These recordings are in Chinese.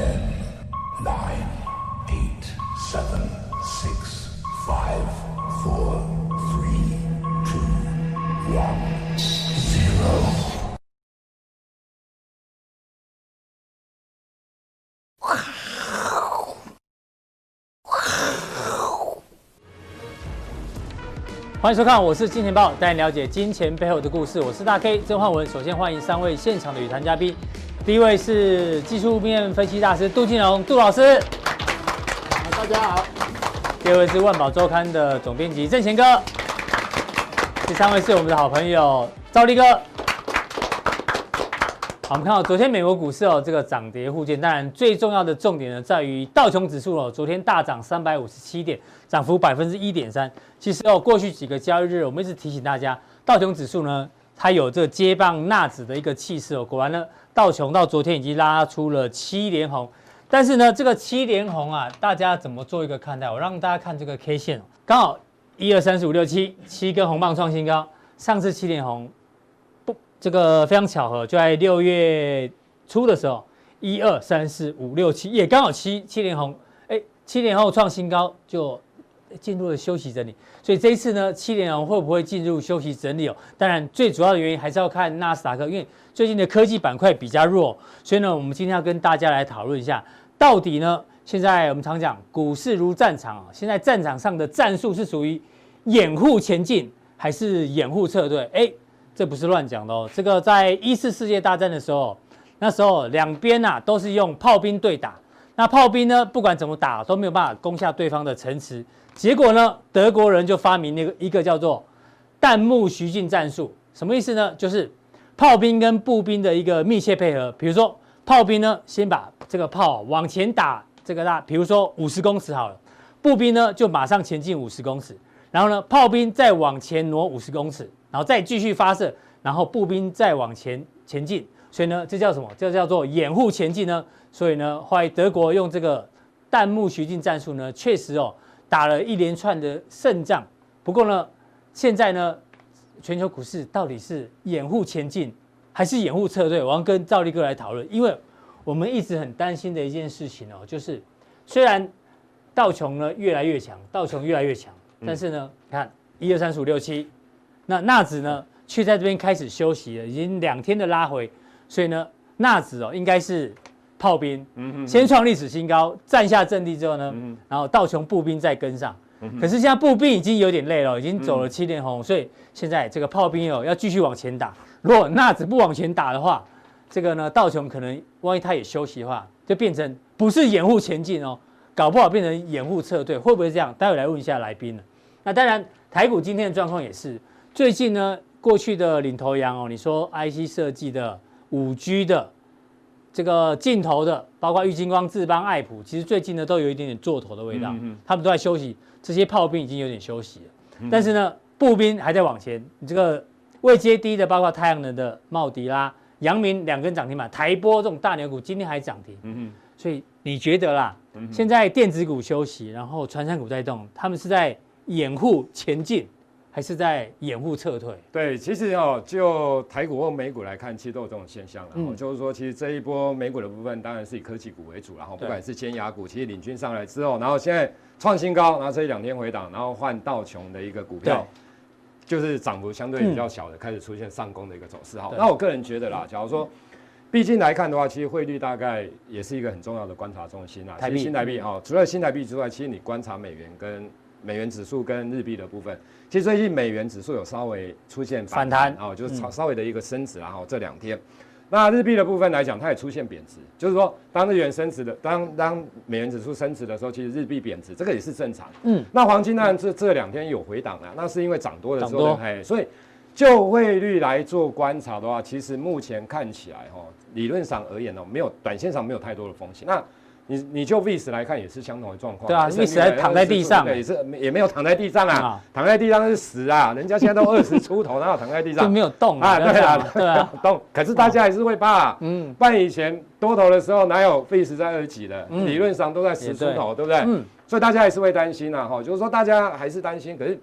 Ten, nine, eight, seven, six, five, four, three, two, one, zero. 欢迎收看，我是金钱爆，带你了解金钱背后的故事。我是大 K 曾焕文。首先欢迎三位现场的与谈嘉宾，第一位是技术面分析大师杜金龙，杜老师。大家好。第二位是万宝周刊的总编辑郑贤哥。第三位是我们的好朋友赵立哥。好，我们看到昨天美国股市哦，这个涨跌互见。当然，最重要的重点呢，在于道琼指数哦，昨天大涨三百五十七点。涨幅百分之一点三。其实哦，过去几个交易日，我们一直提醒大家，道琼指数呢，它有这接棒纳指的一个气势哦。果然呢，道琼到昨天已经拉出了七连红。但是呢，这个七连红啊，大家怎么做一个看待？我让大家看这个 K 线，刚好一二三四五六七七根红棒创新高。上次七连红不，这个非常巧合，就在六月初的时候，一二三四五六七也刚好七七连红。哎，七连后创新高就。进入了休息整理，所以这一次呢，七连红会不会进入休息整理哦？当然，最主要的原因还是要看纳斯达克，因为最近的科技板块比较弱，所以呢，我们今天要跟大家来讨论一下，到底呢，现在我们常讲股市如战场啊，现在战场上的战术是属于掩护前进还是掩护撤退？哎，这不是乱讲的哦，这个在一次世界大战的时候，那时候两边呐都是用炮兵对打，那炮兵呢，不管怎么打都没有办法攻下对方的城池。结果呢，德国人就发明那个一个叫做弹幕徐进战术，什么意思呢？就是炮兵跟步兵的一个密切配合。比如说，炮兵呢先把这个炮往前打，这个大，比如说五十公尺好了，步兵呢就马上前进五十公尺，然后呢，炮兵再往前挪五十公尺，然后再继续发射，然后步兵再往前前进。所以呢，这叫什么？这叫做掩护前进呢。所以呢，后来德国用这个弹幕徐进战术呢，确实哦。打了一连串的胜仗，不过呢，现在呢，全球股市到底是掩护前进还是掩护撤退？我要跟赵力哥来讨论，因为我们一直很担心的一件事情哦，就是虽然道琼呢越来越强，道琼越来越强，但是呢，你看一二三四五六七，那纳指呢却在这边开始休息了，已经两天的拉回，所以呢，纳指哦应该是。炮兵，先创历史新高，占下阵地之后呢，然后道琼步兵再跟上，可是现在步兵已经有点累了，已经走了七连红，所以现在这个炮兵哦要继续往前打。如果纳指不往前打的话，这个呢道琼可能万一他也休息的话，就变成不是掩护前进哦，搞不好变成掩护撤退，会不会这样？待会来问一下来宾了。那当然，台股今天的状况也是，最近呢过去的领头羊哦，你说 IC 设计的、五 G 的。这个镜头的，包括玉金光、智邦、爱普，其实最近呢都有一点点做头的味道，嗯、他们都在休息。这些炮兵已经有点休息了，嗯、但是呢，步兵还在往前。你这个位阶低的，包括太阳能的茂迪啦、阳明两根涨停板，台波这种大牛股今天还涨停。嗯哼，所以你觉得啦？嗯、现在电子股休息，然后传产股在动，他们是在掩护前进。还是在掩护撤退？对，其实哦，就台股或美股来看，其实都有这种现象。然后就是说，其实这一波美股的部分，当然是以科技股为主。然后不管是尖牙股，其实领军上来之后，然后现在创新高，然后这一两天回档，然后换道琼的一个股票，就是涨幅相对比较小的，开始出现上攻的一个走势。好，那我个人觉得啦，假如说，毕竟来看的话，其实汇率大概也是一个很重要的观察中心啊。台币、新台币哈，除了新台币之外，其实你观察美元跟。美元指数跟日币的部分，其实最近美元指数有稍微出现反弹，哦，就是稍稍微的一个升值，然后这两天，那日币的部分来讲，它也出现贬值，就是说当日元升值的，当当美元指数升值的时候，其实日币贬值，这个也是正常。嗯，那黄金呢，这这两天有回档了，那是因为涨多的时候，哎，所以就汇率来做观察的话，其实目前看起来哈，理论上而言呢，没有短线上没有太多的风险。那你你就 VIS 来看也是相同的状况，对啊，VIS 还躺在地上，也是也没有躺在地上啊，躺在地上是死啊，人家现在都二十出头，哪有躺在地上？就没有动啊，对啊，对啊，动，可是大家还是会怕，嗯，半以前多头的时候哪有 VIS 在二十几的，理论上都在十出头，对不对？嗯，所以大家还是会担心啊，哈，就是说大家还是担心，可是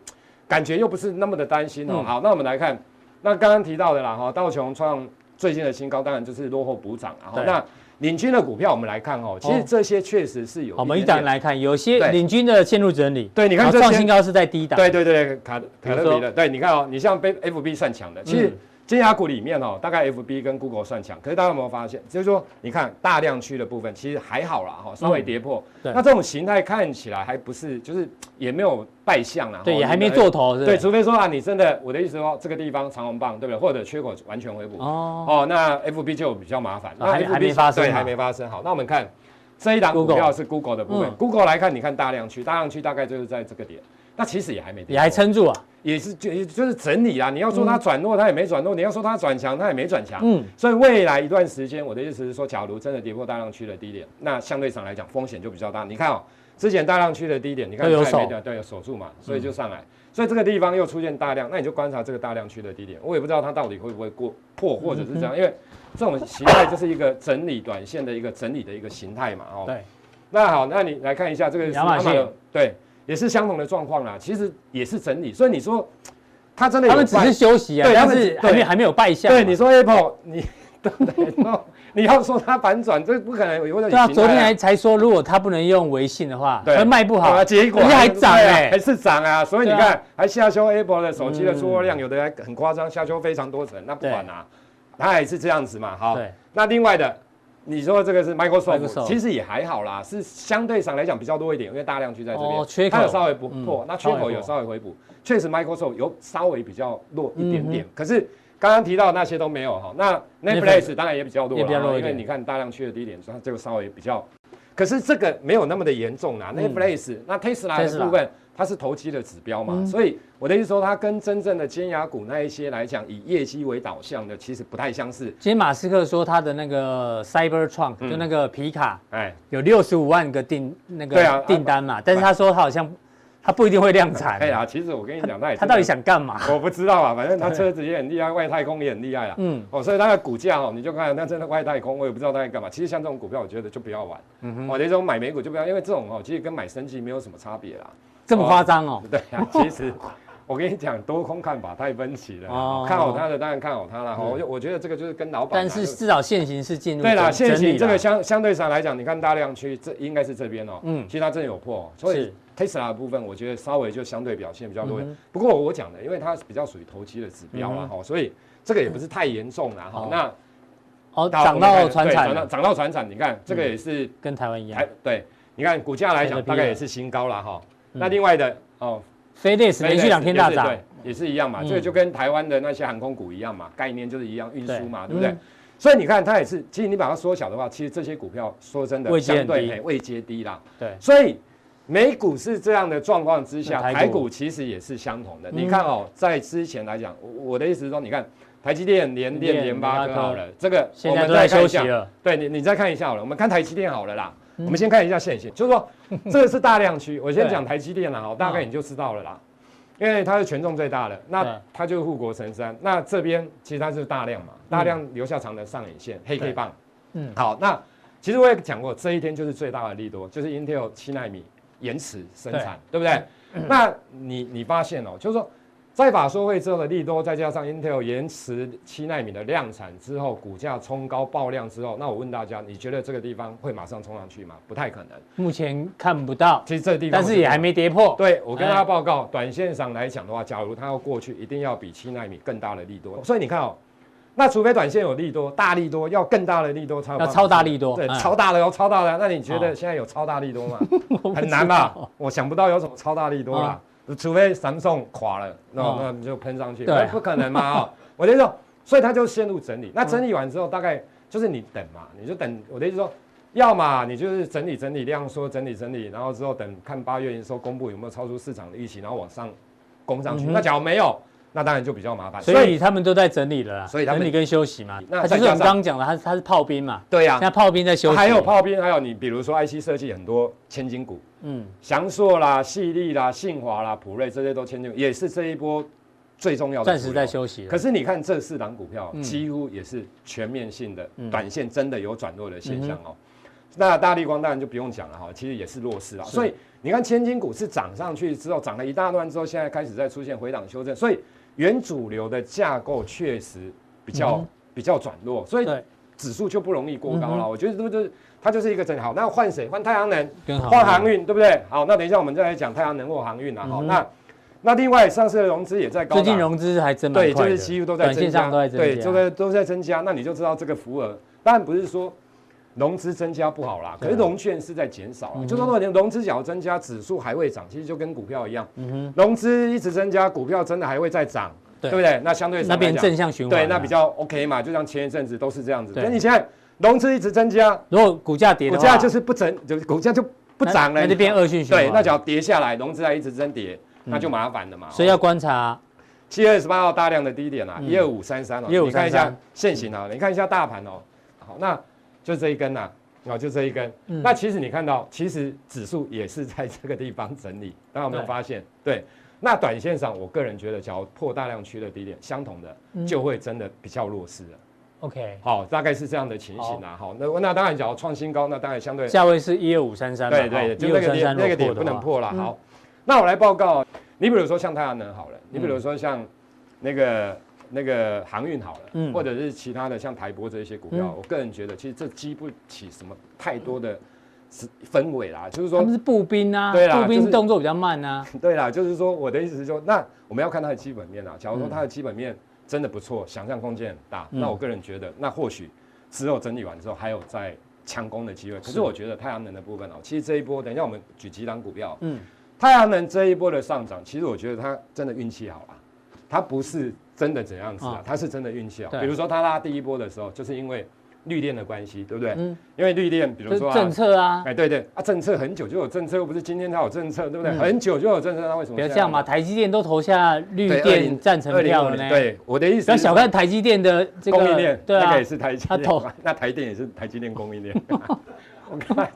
感觉又不是那么的担心哦。好，那我们来看，那刚刚提到的啦，哈，道琼创最近的新高，当然就是落后补涨，然后那。领军的股票，我们来看哦，其实这些确实是有。我们一档来看，有些领军的陷入整理。对，你看这创新高是在低档。对对对，卡卡特比的。对，你看哦，你像被 FB 算强的，其实。尖牙股里面哦，大概 FB 跟 Google 算强，可是大家有没有发现，就是说，你看大量区的部分其实还好啦，哈，稍微跌破。嗯、那这种形态看起来还不是，就是也没有败相啦。对，也还没做头。对，除非说啊，你真的，我的意思说，这个地方长红棒，对不对？或者缺口完全回补。哦。哦，那 FB 就比较麻烦。那还没发生。对，还没发生。好，那我们看这一档股票是 Google 的部分。Google 来看，你看大量区，大量区大概就是在这个点。那其实也还没跌，也还撑住啊，也是就就是整理啊。你要说它转弱，它也没转弱；你要说它转强，它也没转强。嗯，所以未来一段时间，我的意思是说，假如真的跌破大量区的低点，那相对上来讲风险就比较大。你看哦，之前大量区的低点，你看有守，对，有守住嘛，所以就上来。所以这个地方又出现大量，那你就观察这个大量区的低点。我也不知道它到底会不会过破，或者是这样，因为这种形态就是一个整理短线的一个整理的一个形态嘛。哦，对。那好，那你来看一下这个亚马逊，对。也是相同的状况啦，其实也是整理，所以你说 他真的有他们只是休息啊，对，但是还没还没有败相。对，你说 Apple，你 对不对？你要说它反转，这不可能有。对啊，昨天还才说，如果它不能用微信的话，它卖不好，啊结果人家还涨哎，还是涨啊。所以你看，还下修 Apple 的手机的出货量，有的还很夸张，下修非常多层。那不管啊，它还是这样子嘛。好，那另外的。你说这个是 Microsoft，其实也还好啦，是相对上来讲比较多一点，因为大量区在这边，它有稍微不破，那缺口有稍微回补，确实 Microsoft 有稍微比较弱一点点。可是刚刚提到那些都没有哈，那 Netflix 当然也比较弱了，因为你看大量区的低点，它这个稍微比较，可是这个没有那么的严重啦。Netflix，那 Tesla 的部分。它是投机的指标嘛，嗯、所以我的意思说，它跟真正的尖牙股那一些来讲，以业绩为导向的，其实不太相似。今天马斯克说他的那个 Cybertruck、嗯、就那个皮卡，哎，有六十五万个订那个订单嘛，啊、但是他说他好像他不一定会量产。哎呀，其实我跟你讲，他他到底想干嘛？我不知道啊，反正他车子也很厉害，外太空也很厉害啊。嗯，哦，所以它的股价哦，你就看那真的外太空，我也不知道他在干嘛。其实像这种股票，我觉得就不要玩。嗯哼，我这种买美股就不要，因为这种哦，其实跟买生技没有什么差别啦。这么夸张哦？对呀，其实我跟你讲，多空看法太分歧了。哦，看好它的当然看好它了。我我觉得这个就是跟老板。但是至少现行是进入。对啦，现行这个相相对上来讲，你看大量区这应该是这边哦。嗯，其实它真的有破，所以 Tesla 的部分，我觉得稍微就相对表现比较弱。不过我讲的，因为它比较属于投机的指标啦，哈，所以这个也不是太严重啦。哈，那哦，涨到船产，涨到船产，你看这个也是跟台湾一样。对，你看股价来讲，大概也是新高了哈。那另外的哦，FedEx 连续两天大涨，对，也是一样嘛，这个就跟台湾的那些航空股一样嘛，概念就是一样，运输嘛，对。不对？所以你看它也是，其实你把它缩小的话，其实这些股票说真的相对位阶低啦。对，所以美股是这样的状况之下，台股。其实也是相同的。你看哦，在之前来讲，我的意思是说，你看台积电、联电、联发科好了，这个我们再看一下，对你，你再看一下好了，我们看台积电好了啦。我们先看一下线型，就是说 这个是大量区。我先讲台积电了哈，大概你就知道了啦，因为它是权重最大的，那它就是护国神山。那这边其实它是大量嘛，大量留下长的上影线，黑 K 棒。嗯，好，那其实我也讲过，这一天就是最大的利多，就是 Intel 七纳米延迟生产，对不对？那你你发现哦，就是说。在法说会之后的利多，再加上 Intel 延迟七纳米的量产之后，股价冲高爆量之后，那我问大家，你觉得这个地方会马上冲上去吗？不太可能，目前看不到。其实这个地方，但是也还没跌破。对，我跟大家报告，哎、短线上来讲的话，假如它要过去，一定要比七纳米更大的利多。所以你看哦，那除非短线有利多，大利多要更大的利多才有。要超大利多，对，超大的要超大的。那你觉得现在有超大利多吗？很难吧？我想不到有什么超大利多啦。除非 Samsung 垮了，那那你就喷上去，对，不可能嘛啊！我的意思说，所以它就陷入整理。那整理完之后，大概就是你等嘛，你就等。我的意思说，要么你就是整理整理量缩，整理整理，然后之后等看八月营收公布有没有超出市场的预期，然后往上攻上去。那假如没有，那当然就比较麻烦。所以他们都在整理了啦，所以整理跟休息嘛。那就是我们刚刚讲的，它它是炮兵嘛。对呀，现在炮兵在休息。还有炮兵，还有你比如说 IC 设计很多千金股。嗯，祥硕啦、矽力啦、信华啦、普瑞这些都签进，也是这一波最重要的。暂时在休息。可是你看这四档股票，几乎也是全面性的，短线真的有转弱的现象哦。那大立光当然就不用讲了哈，其实也是弱势啊。所以你看千金股是涨上去之后，涨了一大段之后，现在开始在出现回档修正，所以原主流的架构确实比较比较转弱。所以指数就不容易过高了。嗯、我觉得是不是它就是一个整好？那换谁？换太阳能，换航运，对不对？好，那等一下我们再来讲太阳能或航运啊。好，嗯、那那另外上市的融资也在高，最近融资还真对，就是几乎都在增加，都在增加，对，都在都在增加。那你就知道这个浮额，当然不是说。融资增加不好啦，可是融券是在减少啊。就说如果融资只要增加，指数还会涨，其实就跟股票一样。融资一直增加，股票真的还会再涨，对不对？那相对那边正向循环，对，那比较 OK 嘛。就像前一阵子都是这样子。那你现在融资一直增加，如果股价跌，股价就是不增，就股价就不涨了，那就变恶性循环。对，那只要跌下来，融资还一直增跌，那就麻烦了嘛。所以要观察七月二十八号大量的低点啊，一二五三三哦，你看一下线型啊，你看一下大盘哦。好，那就这一根呐。哦，就这一根。嗯、那其实你看到，其实指数也是在这个地方整理。大家有没有发现？对，对。那短线上，我个人觉得，只要破大量区的低点，相同的就会真的比较弱势了。OK，好，大概是这样的情形啊。好，好，那那当然，只要创新高，那当然相对价位是一二五三三。对对，就那个点那个点不能破了。好，那我来报告。你比如说像太阳能好了，你比如说像那个。那个航运好了，嗯，或者是其他的像台玻这一些股票，我个人觉得其实这激不起什么太多的氛围啦，就是说他们是步兵啊，对啦，步兵动作比较慢啊，对啦，就是说我的意思是说，那我们要看它的基本面啊，假如说它的基本面真的不错，想象空间很大，那我个人觉得，那或许之后整理完之后还有再强攻的机会。可是我觉得太阳能的部分哦，其实这一波，等一下我们举几档股票，嗯，太阳能这一波的上涨，其实我觉得它真的运气好啊，它不是。真的怎样子啊？它是真的运气啊。比如说它拉第一波的时候，就是因为绿电的关系，对不对？嗯。因为绿电，比如说政策啊，哎，对对啊，政策很久就有政策，又不是今天才有政策，对不对？很久就有政策，那为什么？不要这样嘛，台积电都投下绿电赞成票了呢。对，我的意思。不要小看台积电的这个供应链，对啊，那个也是台积电。那台电也是台积电供应链。我看。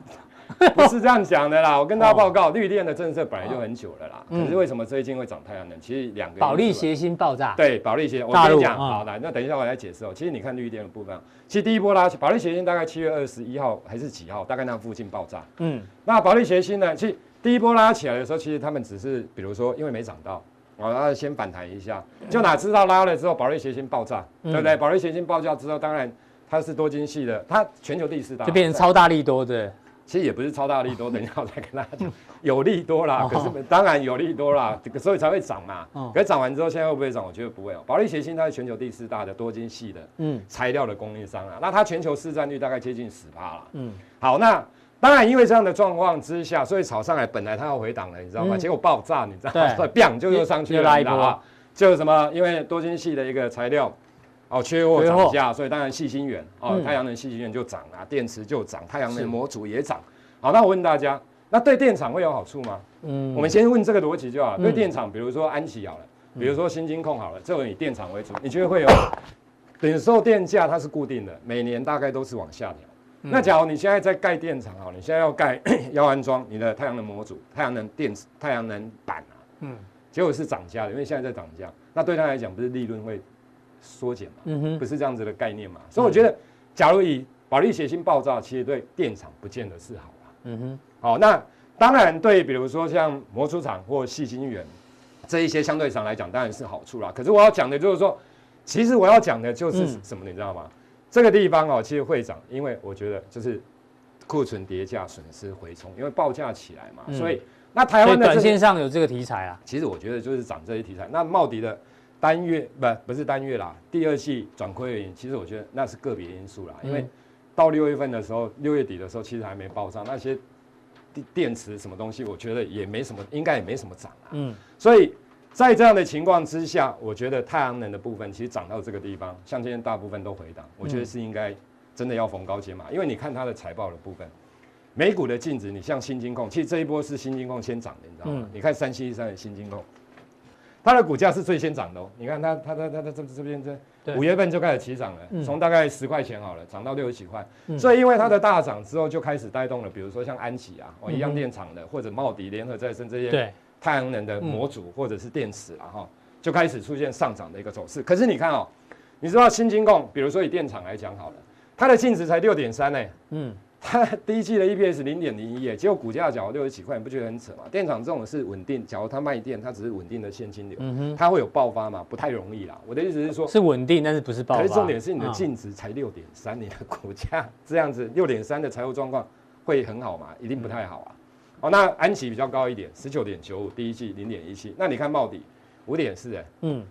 不是这样讲的啦，我跟大家报告，绿电的政策本来就很久了啦。可是为什么最近会涨太阳能？其实两个。保利协鑫爆炸。对，保利协鑫，我跟你讲，好来，那等一下我来解释哦。其实你看绿电的部分，其实第一波拉起，保利协鑫大概七月二十一号还是几号，大概那附近爆炸。嗯。那保利协鑫呢？其实第一波拉起来的时候，其实他们只是比如说因为没涨到，然后先反弹一下，就哪知道拉了之后保利协鑫爆炸，对不对？保利协鑫爆炸之后，当然它是多晶系的，它全球第四大，就变成超大力多的。其实也不是超大利多，等一下我再跟大家讲，有利多啦，可是当然有利多啦，所以才会涨嘛。可是涨完之后，现在会不会涨？我觉得不会哦。保利协鑫它是全球第四大的多晶系的材料的供应商啊，那它全球市占率大概接近十趴了。嗯，好，那当然因为这样的状况之下，所以炒上来本来它要回档了，你知道吗？结果爆炸，你知道吗？对，砰就又上去了，一波。就什么？因为多晶系的一个材料。哦，缺货涨价，所以当然细心源哦，太阳能细心源就涨啊，电池就涨，太阳能模组也涨。好，那我问大家，那对电厂会有好处吗？嗯，我们先问这个逻辑就好了。对电厂，比如说安琪好了，比如说新金控好了，这个以电厂为主，你觉得会有？等售电价它是固定的，每年大概都是往下调。那假如你现在在盖电厂啊，你现在要盖 要安装你的太阳能模组、太阳能电池、太阳能板啊，嗯，结果是涨价的，因为现在在涨价，那对他来讲不是利润会？缩减嘛，嗯哼，不是这样子的概念嘛，所以我觉得，假如以保利协鑫爆炸，其实对电厂不见得是好啊，嗯哼，好，那当然对，比如说像模出厂或细晶圆这一些相对上来讲，当然是好处啦。可是我要讲的就是说，其实我要讲的就是什么，你知道吗？这个地方哦，其实会涨，因为我觉得就是库存叠价损失回冲，因为报价起来嘛，所以那台湾的短线上有这个题材啊，其实我觉得就是涨这些题材。那茂迪的。单月不不是单月啦，第二季转亏原因，其实我觉得那是个别因素啦。因为到六月份的时候，六月底的时候，其实还没报上那些电电池什么东西，我觉得也没什么，应该也没什么涨啊。嗯，所以在这样的情况之下，我觉得太阳能的部分其实涨到这个地方，像今天大部分都回档，我觉得是应该真的要逢高解码，因为你看它的财报的部分，美股的净值，你像新金控，其实这一波是新金控先涨的，你知道吗？你看三七一三的新金控。它的股价是最先涨的哦，你看它它它它它这这边这五月份就开始起涨了，从大概十块钱好了，涨到六十几块，所以因为它的大涨之后，就开始带动了，比如说像安琪啊，哦一样电厂的，或者茂迪联合再生这些太阳能的模组或者是电池啊哈，就开始出现上涨的一个走势。可是你看哦，你知道新金控，比如说以电厂来讲好了，它的净值才六点三呢，嗯，它第一季的 EPS 零点零一，结果股价缴六十几块，你不觉得很扯吗？电厂这种是稳定，假如它卖电，它只是稳定的现金流，嗯哼，它会有爆发吗？不太容易啦。我的意思是说，是稳定，但是不是爆发。可是重点是你的净值才六点三，你的股价这样子六点三的财务状况会很好吗？一定不太好啊。哦，那安琪比较高一点，十九点九五，第一季零点一七。那你看茂底五点四，哎，嗯，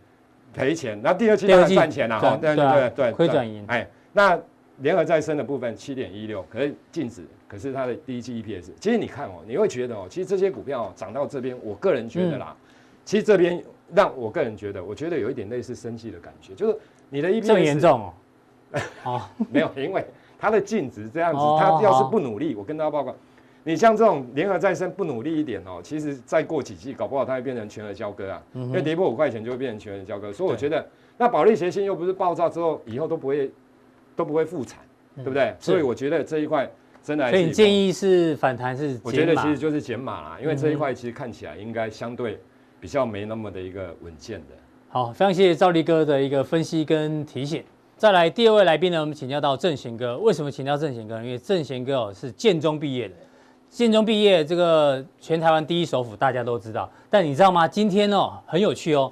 赔钱。那第二季当然赚钱了，哈，对对对对，亏转盈。哎，那。联合再生的部分七点一六，可是净值，可是它的第一季 EPS，其实你看哦，你会觉得哦，其实这些股票涨到这边，我个人觉得啦，嗯、其实这边让我个人觉得，我觉得有一点类似生气的感觉，就是你的 EPS 这么严重哦，哦，没有，因为它的净值这样子，它要是不努力，我跟大家报告，你像这种联合再生不努力一点哦，其实再过几季，搞不好它会变成全额交割啊，嗯、因为跌破五块钱就会变成全额交割，所以我觉得那保利协鑫又不是爆炸之后以后都不会都不会复产。对不对？嗯、所以我觉得这一块真的，所以你建议是反弹是？我觉得其实就是减码啦，因为这一块其实看起来应该相对比较没那么的一个稳健的。好，非常谢谢赵力哥的一个分析跟提醒。再来第二位来宾呢，我们请教到正贤哥。为什么请教正贤哥呢？因为正贤哥哦是建中毕业的，建中毕业这个全台湾第一首府大家都知道。但你知道吗？今天哦很有趣哦，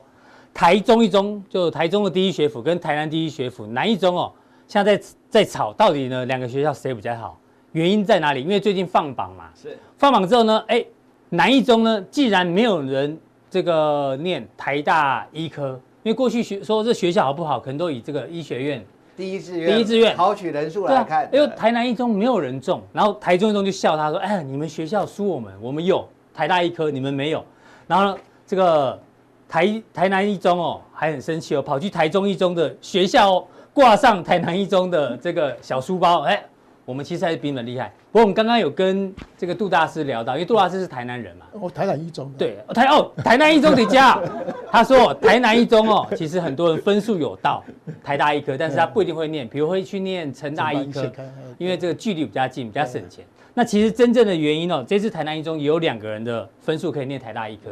台中一中就台中的第一学府跟台南第一学府南一中哦。现在在在吵到底呢？两个学校谁比较好？原因在哪里？因为最近放榜嘛。是。放榜之后呢？哎，南一中呢，既然没有人这个念台大医科，因为过去学说这学校好不好，可能都以这个医学院第一志愿第一志愿考取人数来看。因为台南一中没有人中，然后台中一中就笑他说：“哎，你们学校输我们，我们有台大医科，你们没有。”然后呢，这个台台南一中哦，还很生气哦，跑去台中一中的学校哦。挂上台南一中的这个小书包，哎，我们其实还是比你们厉害。不过我们刚刚有跟这个杜大师聊到，因为杜大师是台南人嘛，哦，台南一中，对，台哦，台南一中的家，他说台南一中哦，其实很多人分数有到台大医科，但是他不一定会念，比如会去念成大医科，因为这个距离比较近，比较省钱。那其实真正的原因哦，这次台南一中也有两个人的分数可以念台大医科，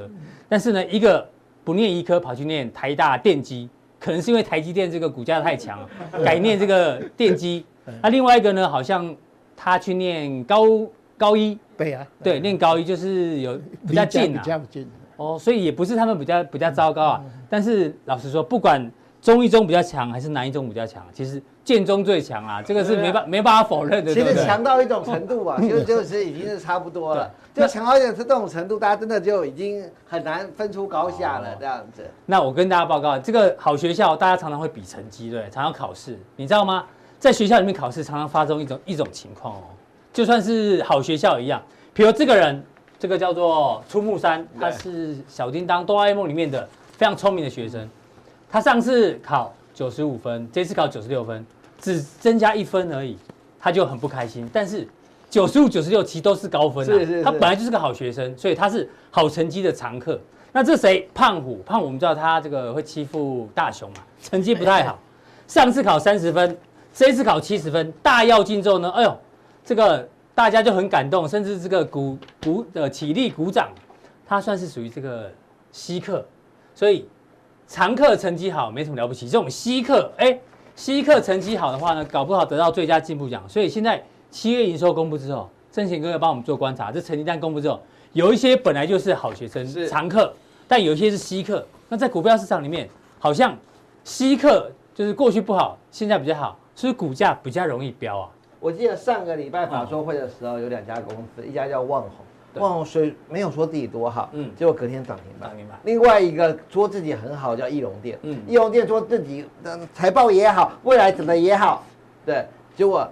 但是呢，一个不念医科跑去念台大电机。可能是因为台积电这个股价太强，改念这个电机。那另外一个呢，好像他去念高高一，对啊，对，念高一就是有比较近啊，比较近。哦，所以也不是他们比较比较糟糕啊。但是老实说，不管中一中比较强还是南一中比较强，其实。建中最强啊，这个是没办没办法否认的。其实强到一种程度吧，就就是已经是差不多了。就强到一点是这种程度，大家真的就已经很难分出高下了这样子。那我跟大家报告，这个好学校大家常常会比成绩，对，常常考试，你知道吗？在学校里面考试常常发生一种一种情况哦，就算是好学校一样，比如这个人，这个叫做出木山，他是小叮当哆啦 A 梦里面的非常聪明的学生，他上次考九十五分，这次考九十六分。只增加一分而已，他就很不开心。但是九十五、九十六其实都是高分啊，他本来就是个好学生，所以他是好成绩的常客。那这谁？胖虎，胖虎我们知道他这个会欺负大雄嘛，成绩不太好。上次考三十分，这次考七十分，大跃进之后呢，哎呦，这个大家就很感动，甚至这个鼓鼓的起立鼓掌。他算是属于这个稀客，所以常客成绩好没什么了不起，这种稀客哎。稀客成绩好的话呢，搞不好得到最佳进步奖。所以现在七月营收公布之后，正贤哥哥帮我们做观察。这成绩单公布之后，有一些本来就是好学生、是常客，但有一些是稀客。那在股票市场里面，好像稀客就是过去不好，现在比较好，所以股价比较容易飙啊。我记得上个礼拜法说会的时候，有两家公司，一家叫旺宏。旺宏虽没有说自己多好，嗯，结果隔天涨停板。另外一个说自己很好，叫义隆电，嗯，义隆电说自己的财报也好，未来怎么也好，对，结果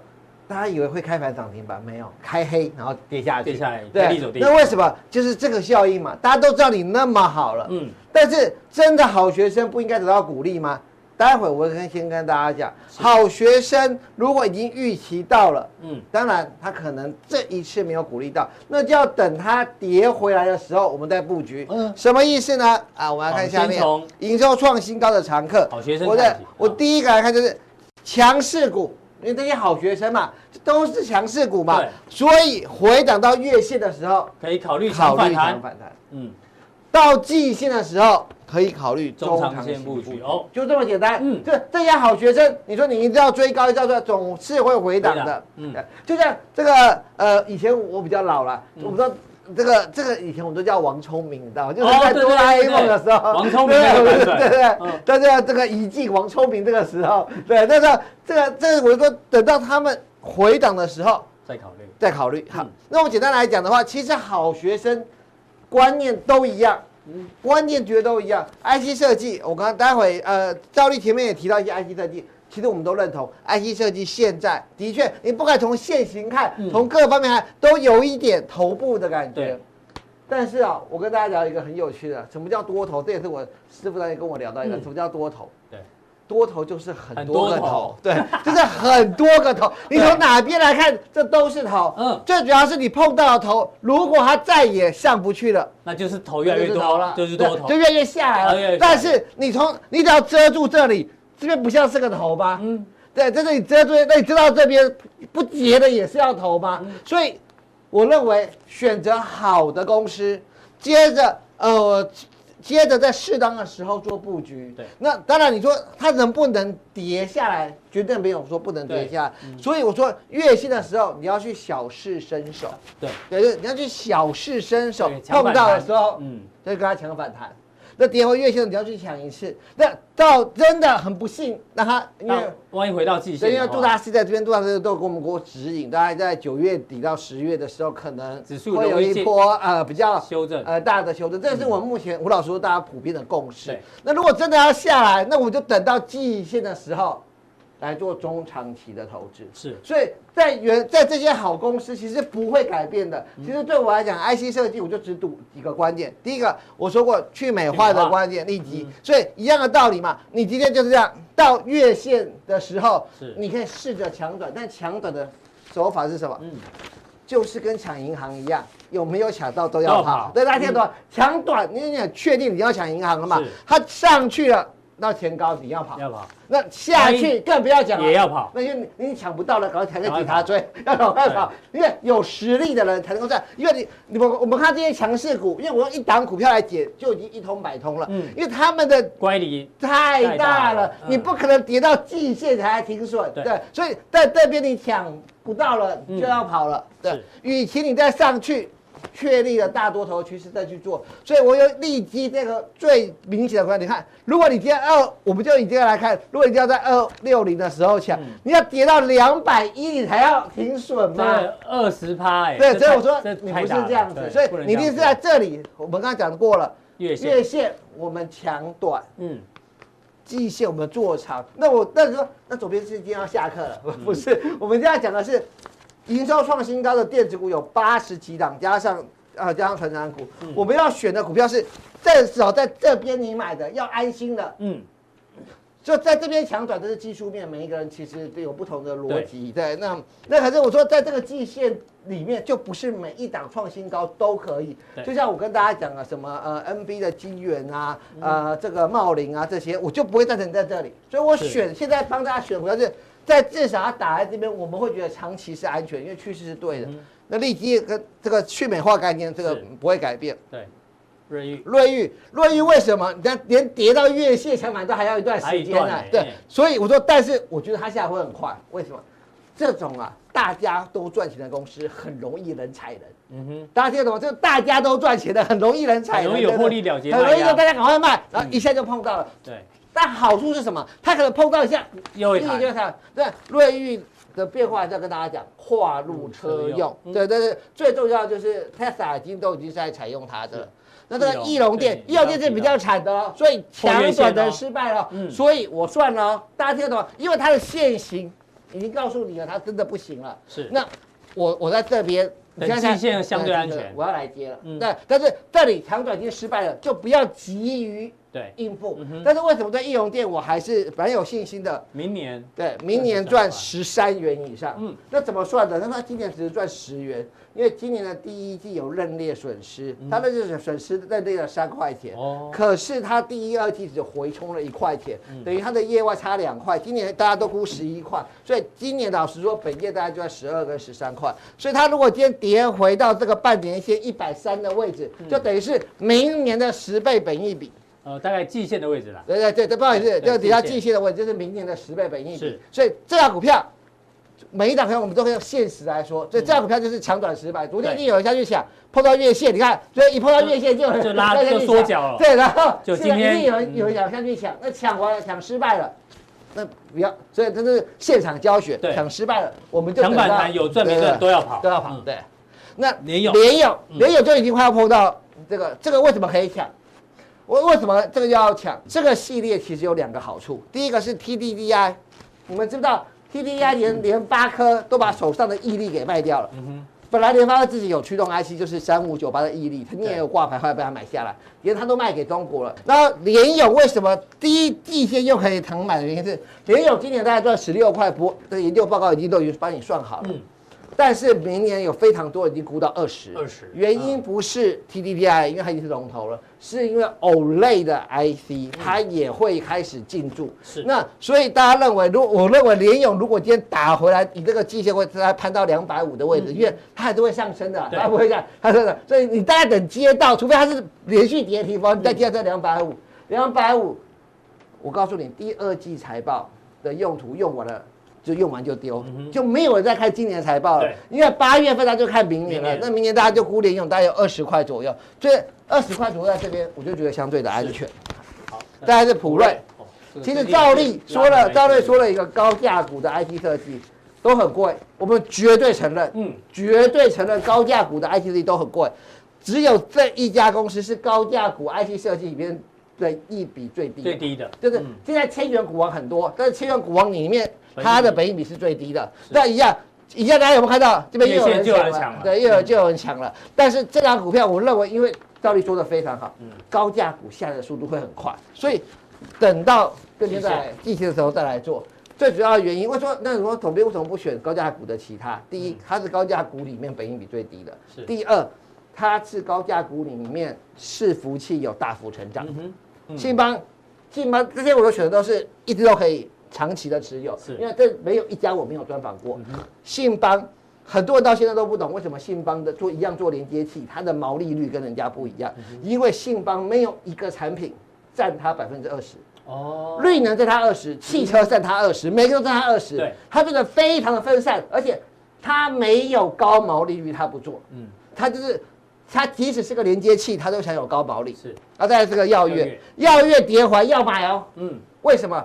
大家以为会开盘涨停板，没有，开黑，然后跌下去，跌下来，对，那为什么？就是这个效应嘛，大家都知道你那么好了，嗯，但是真的好学生不应该得到鼓励吗？待会我跟先跟大家讲，好学生如果已经预期到了，嗯，当然他可能这一次没有鼓励到，那就要等他跌回来的时候，我们再布局。嗯，什么意思呢？啊，我们来看下面，营收创新高的常客，好学生。我的，我第一个来看就是强势股，因为这些好学生嘛，都是强势股嘛，所以回档到月线的时候，可以考虑考虑反弹。嗯，到季线的时候可以考虑中长线布局。哦，就这么简单。嗯，这这些好学生，你说你一定要追高，一定要总是会回档的。嗯，就像这个呃，以前我比较老了，我不知道这个这个以前我们都叫王聪明，你知道吗？就是在哆啦 A 梦的时候，王聪明对对对对，但是这个一季王聪明这个时候，对，但是这个这个我说等到他们回档的时候再考虑，再考虑。好，那我简单来讲的话，其实好学生观念都一样。嗯，关键觉得都一样。IC 设计，我刚刚待会呃，赵丽前面也提到一些 IC 设计，其实我们都认同。IC 设计现在的确，你不管从线型看，从各方面看，都有一点头部的感觉。但是啊，我跟大家聊一个很有趣的，什么叫多头？这也是我师傅当年跟我聊到一个，什么叫多头？对。多头就是很多个头，头对，就是很多个头。你从哪边来看，这都是头。嗯，最主要是你碰到的头，如果它再也上不去了，那就是头越来越多了，就是多头，就越来越下来了。但是你从你只要遮住这里，这边不像是个头吧？嗯，对，在这里遮住，那你知道这边不结的也是要头吗？嗯、所以我认为选择好的公司，接着呃。接着在适当的时候做布局，对，那当然你说它能不能跌下来，绝对没有说不能跌下来。嗯、所以我说月线的时候你要去小试身手，对，对，你要去小试身手，碰到的时候，嗯，就跟它抢反弹。那跌回月线，你要去抢一次。那到真的很不幸，那他因为万一回到季线，因为杜大师在这边，杜大师都给我们给我指引，大概在九月底到十月的时候，可能指数会有一波呃比较修正呃大的修正。这是我们目前吴老师说大家普遍的共识。那如果真的要下来，那我就等到季线的时候。来做中长期的投资是，所以在原在这些好公司其实不会改变的。其实对我来讲，IC 设计我就只赌几个关键。第一个我说过去美化的关键立即，所以一样的道理嘛。你今天就是这样，到月线的时候，你可以试着抢短，但抢短的手法是什么？嗯，就是跟抢银行一样，有没有抢到都要跑。对，大家听懂吗？抢短，你你确定你要抢银行了嘛？它上去了。那前高你要跑，要跑。那下去更不要讲了，也要跑。那就你你抢不到了，搞快抬个警察追，要赶快跑。因为有实力的人才能够赚。因为你你们我们看这些强势股，因为我用一档股票来解，就已经一通百通了。嗯。因为他们的乖离太大了，你不可能跌到季线才停损。对。所以在这边你抢不到了，就要跑了。对。与其你再上去。确立了大多头趋势再去做，所以我有利基这个最明显的观点。你看，如果你今天二，我们就以这个来看，如果你要在二六零的时候抢，嗯、你要跌到两百一，你才要停损吗？二十趴哎，对，所以我说你不是这样子，所以你一定是在这里。我们刚才讲过了，月线，月线我们抢短，嗯，季线我们做长。那我那你说，那左边是今天要下课了？不是，嗯、我们现在讲的是。营收创新高的电子股有八十几档，加上呃加上成长股，嗯、我们要选的股票是至少在这边你买的要安心的，嗯，就在这边抢短，这是技术面，每一个人其实都有不同的逻辑，对，那那可是我说在这个季线里面，就不是每一档创新高都可以，对。就像我跟大家讲啊什么呃 NB 的金源啊，呃这个茂林啊这些，我就不会赞成在这里，所以我选是现在帮大家选股票是。在至少它打在这边，我们会觉得长期是安全，因为趋势是对的。嗯、那利基跟这个去美化概念，这个不会改变。对，瑞玉，瑞玉，瑞玉为什么？你看连跌到月线才买都还要一段时间呢、对，所以我说，但是我觉得它现在会很快。为什么？这种啊，大家都赚钱的公司很容易人踩人。嗯哼，大家听得懂吗？这个大家都赚钱的，很容易人踩人，容易有获利了结，很容易让大家赶快卖，然后一下就碰到了。嗯、对。但好处是什么？它可能碰到一下，又一台。对，瑞昱的变化要跟大家讲，跨入车用。对对对，最重要就是 Tesla 已经都已经在采用它的了。那这个翼龙电，翼龙电是比较惨的哦，所以强短的失败了。所以我算了，大家听得懂吗？因为它的线型已经告诉你了，它真的不行了。是。那我我在这边，等季线相对安全，我要来接了。嗯。对，但是这里抢短已经失败了，就不要急于。对，应付。但是为什么对易容店我还是蛮有信心的？明年对，明年赚十三元以上。嗯，那怎么算的？那他今年只是赚十元，因为今年的第一季有认列损失，他的就是损失认列了三块钱。哦。可是他第一、二季只回冲了一块钱，等于他的业外差两块。今年大家都估十一块，所以今年老实说，本业大概就在十二跟十三块。所以他如果今天跌回到这个半年线一百三的位置，就等于是明年的十倍本益比。呃，大概季线的位置啦。对对对对，不好意思，对这个底下季线的位置就是明年的十倍本益比是，所以这档股票。每一档股票我们都会用现实来说，所以这档股票就是抢短十百。昨天已经有人下去抢，碰到月线，你看，所以一碰到月线就就 拉就缩脚了。对，然后就今天有人有人想下去抢，那抢完了抢失败了，那不要，所以这是现场教学，抢失败了我们就抢反弹有赚没赚都要跑，都要跑。对，那联咏联咏联咏就已经快要碰到这个，这个为什么可以抢？为为什么这个要抢？这个系列其实有两个好处，第一个是 TDDI，你们知不知道？TDDI 连联发科都把手上的毅力给卖掉了。嗯哼，本来联发科自己有驱动 IC，就是三五九八的毅力，他你也有挂牌，后来被他买下来，连他都卖给中国了。然后联友为什么第一季线又可以腾买的原因是，联友今年大概赚十六块，不，这研究报告已经都已经帮你算好了。嗯但是明年有非常多已经估到二十，二十，原因不是 TDDI，因为它已经是龙头了，是因为 OLED 的 IC 它也会开始进驻。是，那所以大家认为，如我认为联勇如果今天打回来，你这个机械会再攀到两百五的位置，因为它还是会上升的，它不会这样，它真的。所以你大概等接到，除非它是连续跌停方，你再接到这两百五，两百五，我告诉你，第二季财报的用途用完了。就用完就丢，就没有人再看今年财报了，因为八月份他就看明年了。那明年大家就估联用大概有二十块左右，所以二十块左右在这边，我就觉得相对的安全。好，再来是普瑞，其实兆利说了，兆利说了一个高价股的 IT 设计都很贵，我们绝对承认，嗯，绝对承认高价股的 IT 设计都很贵，只有这一家公司是高价股 IT 设计里面的一比最低，最低的，就是现在千元股王很多，但是千元股王里面。它的本益比是最低的，那一样，一下大家有没有看到这边又有人抢了？对，又有就有人抢了。但是这张股票，我认为因为兆利说的非常好，高价股下来的速度会很快，所以等到更天在季线的时候再来做。最主要的原因，为说？那如果总编为什么不选高价股的其他？第一，它是高价股里面本益比最低的；第二，它是高价股里面伺服器有大幅成长。信邦，信邦这些我都选的都是一直都可以。长期的持有，因为这没有一家我没有专访过。信邦很多人到现在都不懂为什么信邦的做一样做连接器，它的毛利率跟人家不一样。因为信邦没有一个产品占它百分之二十。哦，绿能占它二十，汽车占它二十，每个都占它二十。对，它变得非常的分散，而且它没有高毛利率，它不做。嗯，它就是它即使是个连接器，它都享有高保利。是，啊，再来这个耀月，耀月叠环要买哦。嗯，为什么？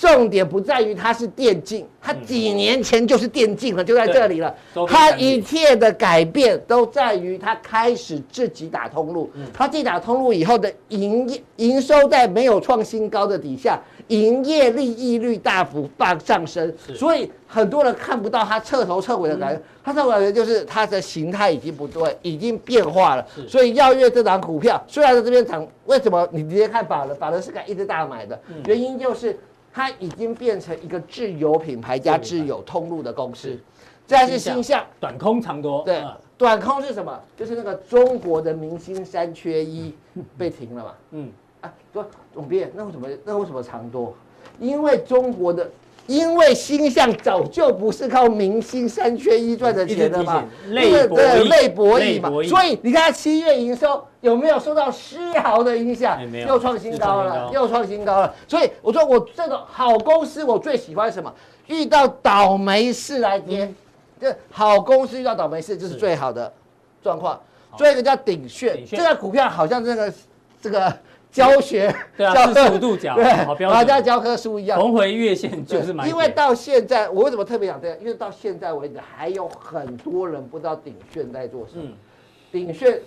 重点不在于它是电竞，它几年前就是电竞了，就在这里了。它一切的改变都在于它开始自己打通路。它自己打通路以后的营业营收在没有创新高的底下，营业利益率大幅上上升。所以很多人看不到它彻头彻尾的感觉。它彻头彻尾就是它的形态已经不对，已经变化了。所以耀月这档股票虽然在这边涨，为什么你直接看法人？法人是敢一直大买的，原因就是。它已经变成一个自有品牌加自有通路的公司，再是星象，短空长多。对，短空是什么？就是那个中国的明星三缺一 被停了嘛。嗯，啊，说总编，那为什么那为什么长多？因为中国的。因为星象早就不是靠明星三缺一赚的钱了嘛，那个对类博弈嘛，所以你看它七月营收有没有受到丝毫的影响？又创新高了，又创新高了。所以我说我这个好公司，我最喜欢什么？遇到倒霉事来跌，这好公司遇到倒霉事就是最好的状况。最后一个叫顶炫，这个股票好像这个这个。教学对啊，四十五度角，对，好标准，好像教科书一样。重回月线就是买。因为到现在，我为什么特别想这样？因为到现在为止，还有很多人不知道鼎炫在做什么。鼎炫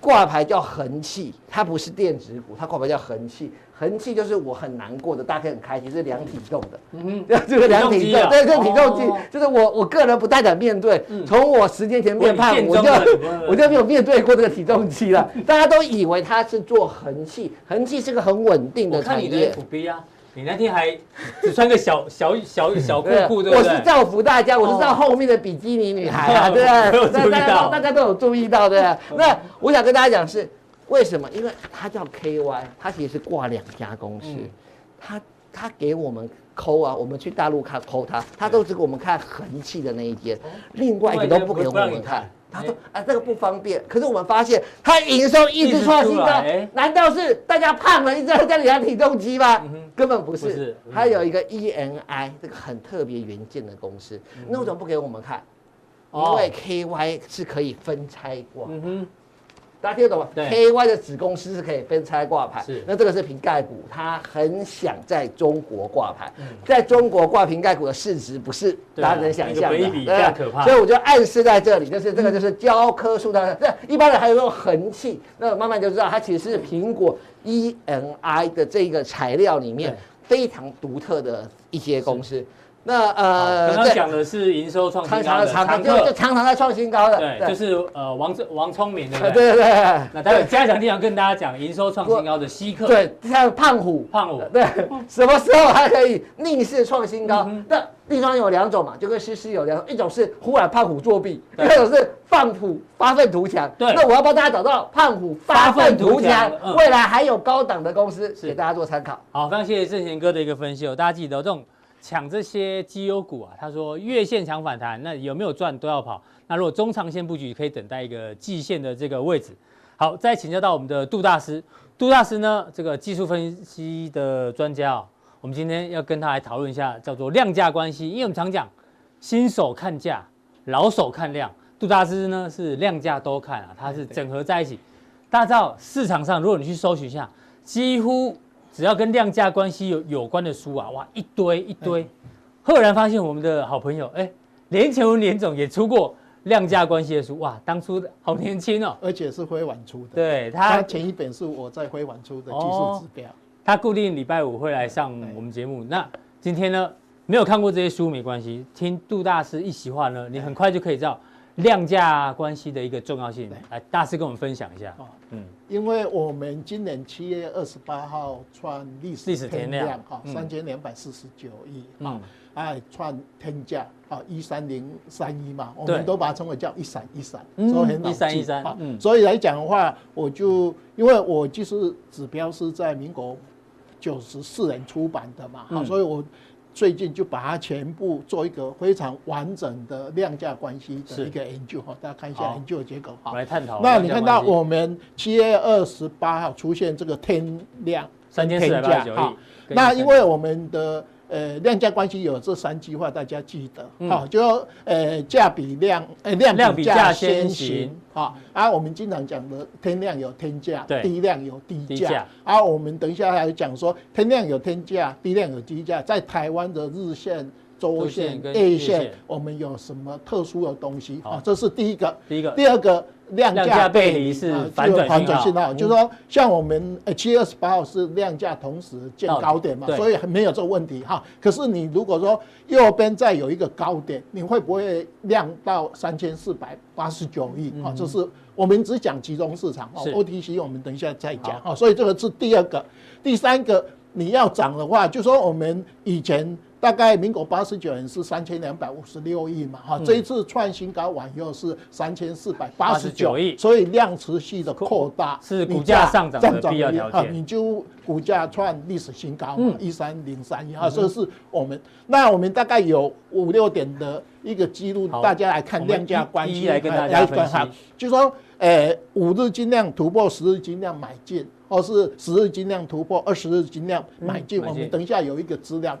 挂牌叫恒气，它不是电子股，它挂牌叫恒器。恒气就是我很难过的，大家可以很开心，是量体重的，嗯，这 个量体重，对，这个体重计，就是我我个人不太敢面对。从我十年前变胖，我就 我就没有面对过这个体重机了。大家都以为它是做横气，横气是个很稳定的产业。看你那天还只穿个小 小小小裤裤，对不对？我是造福大家，我是造后面的比基尼女孩啊，对不对？大家大家都有注意到，对不对？那我想跟大家讲是。为什么？因为它叫 KY，它其实是挂两家公司，它它给我们抠啊，我们去大陆看抠它，它都只给我们看恒气的那一间，另外一个都不给我们看。他说啊，这个不方便。可是我们发现，他营收一直创新高，难道是大家胖了，一直在家里量体重机吗？根本不是，他有一个 ENI 这个很特别元件的公司，那为什么不给我们看？因为 KY 是可以分拆挂。大家听得懂吗？对，KY 的子公司是可以分拆挂牌。是，那这个是瓶盖股，它很想在中国挂牌。嗯、在中国挂瓶盖股的市值不是大家能想象的，对、啊，可怕。所以我就暗示在这里，就是这个就是教科书的。这、嗯、一般人还有那种横气，那慢慢就知道它其实是苹果 ENI 的这个材料里面非常独特的一些公司。那呃，刚刚讲的是营收创新高的常客，就常常在创新高的，对，就是呃王王聪明的，对对对。那待会加强地方跟大家讲营收创新高的稀客，对，像胖虎，胖虎，对，什么时候还可以逆势创新高？那地方有两种嘛，就跟诗诗有两种，一种是忽然胖虎作弊，一种是胖虎发愤图强。对，那我要帮大家找到胖虎发愤图强，未来还有高档的公司给大家做参考。好，非常谢谢正贤哥的一个分析哦，大家记得这种。抢这些绩优股啊，他说月线抢反弹，那有没有赚都要跑。那如果中长线布局，可以等待一个季线的这个位置。好，再请教到我们的杜大师，杜大师呢，这个技术分析的专家啊，我们今天要跟他来讨论一下，叫做量价关系。因为我们常讲新手看价，老手看量，杜大师呢是量价都看啊，他是整合在一起。大家知道市场上，如果你去搜寻一下，几乎。只要跟量价关系有有关的书啊，哇，一堆一堆。赫然发现我们的好朋友，哎、欸，连前文连总也出过量价关系的书，哇，当初好年轻哦，而且是辉煌出的。对他，他前一本是我在辉煌出的技术指标。哦、他固定礼拜五会来上我们节目。那今天呢，没有看过这些书没关系，听杜大师一席话呢，你很快就可以知道。量价关系的一个重要性，来大师跟我们分享一下。嗯，因为我们今年七月二十八号创历史天量。哈，三千两百四十九亿啊，哎创天价啊，一三零三一嘛，我们都把它称为叫一闪一闪，所以很一闪一闪。嗯，所以来讲的话，我就因为我就是指标是在民国九十四年出版的嘛，好，所以我。最近就把它全部做一个非常完整的量价关系的一个研究哈，大家看一下研究的结果哈。来探讨。那你看到我们七月二十八号出现这个天量三千四百八十九亿，那因为我们的。呃，量价关系有这三句话，大家记得，好、嗯，就呃价比量，呃量比价先行，好，啊，我们经常讲的天量有天价，对，低量有低价，啊，我们等一下还讲说天量有天价，低量有低价，在台湾的日线。周线、A 线，我们有什么特殊的东西啊？这是第一个。第一个。第二个，量价背离是反转信号，就是说，像我们呃七月二十八号是量价同时见高点嘛，所以没有这个问题哈。可是你如果说右边再有一个高点，你会不会量到三千四百八十九亿啊？这是我们只讲集中市场哦，OTC 我们等一下再讲啊。所以这个是第二个。第三个，你要涨的话，就说我们以前。大概民国八十九年是三千两百五十六亿嘛，哈，这一次创新高完以后是三千四百八十九亿，所以量持续的扩大，是股价上涨的必要条件，你就股价创历史新高嘛，一三零三一啊，这是我们，那我们大概有五六点的一个记录，大家来看量价关系来跟大家分析，就说，诶，五日均量突破十日均量买进，或是十日均量突破二十日均量买进，我们等一下有一个资料。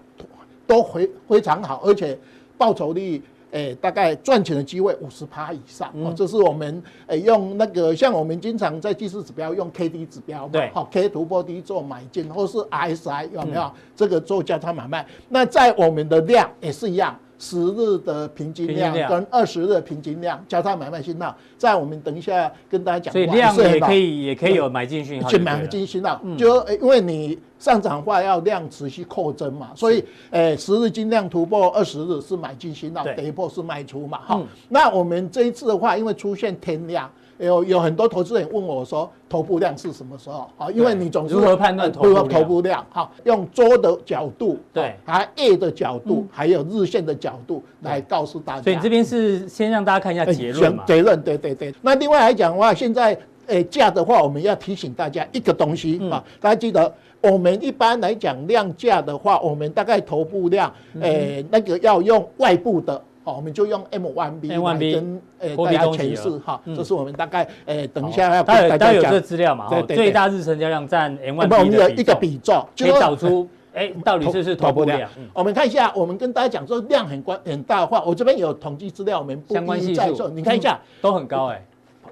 都非非常好，而且报酬率，诶、欸，大概赚钱的机会五十趴以上。哦，这是我们诶、欸、用那个，像我们经常在技术指标用 K D 指标嘛，对，好，K 突破低做买进，或是 R S I 有没有？嗯、这个做价差买卖。那在我们的量也是一样。十日的平均量跟二十日的平均量加上买卖信号，在我们等一下跟大家讲。所以量也可以也可以有买进讯号。去买进信号，就因为你上涨话要量持续扩增嘛，所以诶十日均量突破二十日是买进信号，跌破是卖出嘛。好，那我们这一次的话，因为出现天量。有有很多投资人问我说，头部量是什么时候？啊，因为你总是如何判断头部量？好，用周的角度，对，还月的角度，还有日线的角度来告诉大家。所以这边是先让大家看一下结论嘛？结论，对对对。那另外来讲的话，现在诶价的话，我们要提醒大家一个东西啊，大家记得，我们一般来讲量价的话，我们大概头部量，诶那个要用外部的。好，我们就用 M1B M1B 来跟呃大家诠释哈，这是我们大概呃等一下要大家有这个资料嘛？对对，最大日成交量占 M1B 的一个比重，可以找出哎到底是不是头部量？我们看一下，我们跟大家讲说量很关很大的话，我这边有统计资料，我们相关系数，你看一下。都很高哎，